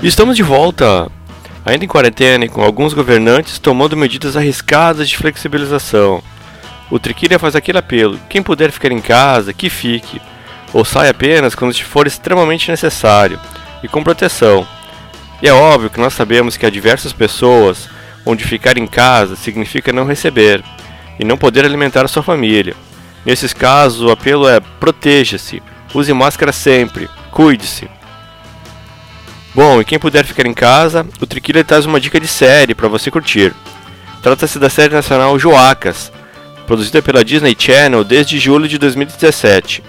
Estamos de volta, ainda em quarentena e com alguns governantes tomando medidas arriscadas de flexibilização. O Triquilha faz aquele apelo: quem puder ficar em casa, que fique, ou saia apenas quando for extremamente necessário e com proteção. E é óbvio que nós sabemos que há diversas pessoas onde ficar em casa significa não receber e não poder alimentar sua família. Nesses casos, o apelo é: proteja-se, use máscara sempre, cuide-se. Bom, e quem puder ficar em casa, o Triquilha traz uma dica de série para você curtir. Trata-se da série nacional Joacas, produzida pela Disney Channel desde julho de 2017.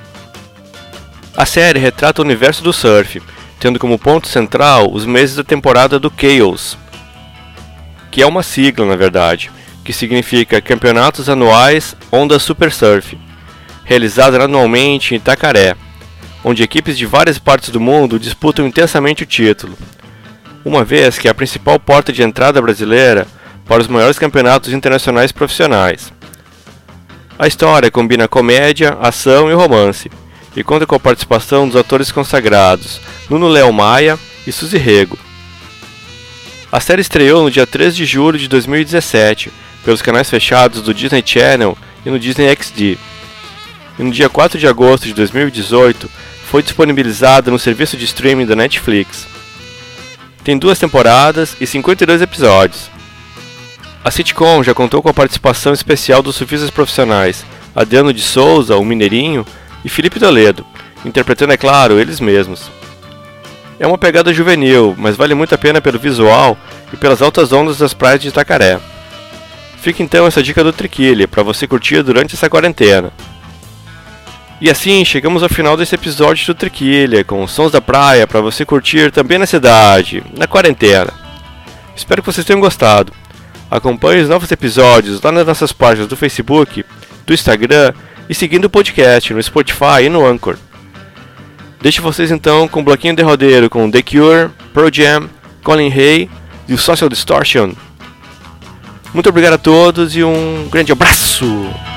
A série retrata o universo do surf, tendo como ponto central os meses da temporada do Chaos, que é uma sigla na verdade, que significa Campeonatos Anuais Onda Super Surf, realizada anualmente em Itacaré onde equipes de várias partes do mundo disputam intensamente o título, uma vez que é a principal porta de entrada brasileira para os maiores campeonatos internacionais profissionais. A história combina comédia, ação e romance, e conta com a participação dos atores consagrados Nuno Léo Maia e Suzy Rego. A série estreou no dia 3 de julho de 2017 pelos canais fechados do Disney Channel e no Disney XD. E no dia 4 de agosto de 2018 foi disponibilizada no serviço de streaming da Netflix. Tem duas temporadas e 52 episódios. A sitcom já contou com a participação especial dos surfistas profissionais Adriano de Souza, o Mineirinho, e Felipe Toledo, interpretando, é claro, eles mesmos. É uma pegada juvenil, mas vale muito a pena pelo visual e pelas altas ondas das praias de Itacaré. Fica então essa dica do Triquilha para você curtir durante essa quarentena. E assim chegamos ao final desse episódio do Triquilha, com sons da praia para você curtir também na cidade, na quarentena. Espero que vocês tenham gostado. Acompanhe os novos episódios lá nas nossas páginas do Facebook, do Instagram e seguindo o podcast no Spotify e no Anchor. Deixo vocês então com um bloquinho de rodeiro com The Cure, Pro Jam, Colin Hay e o Social Distortion. Muito obrigado a todos e um grande abraço!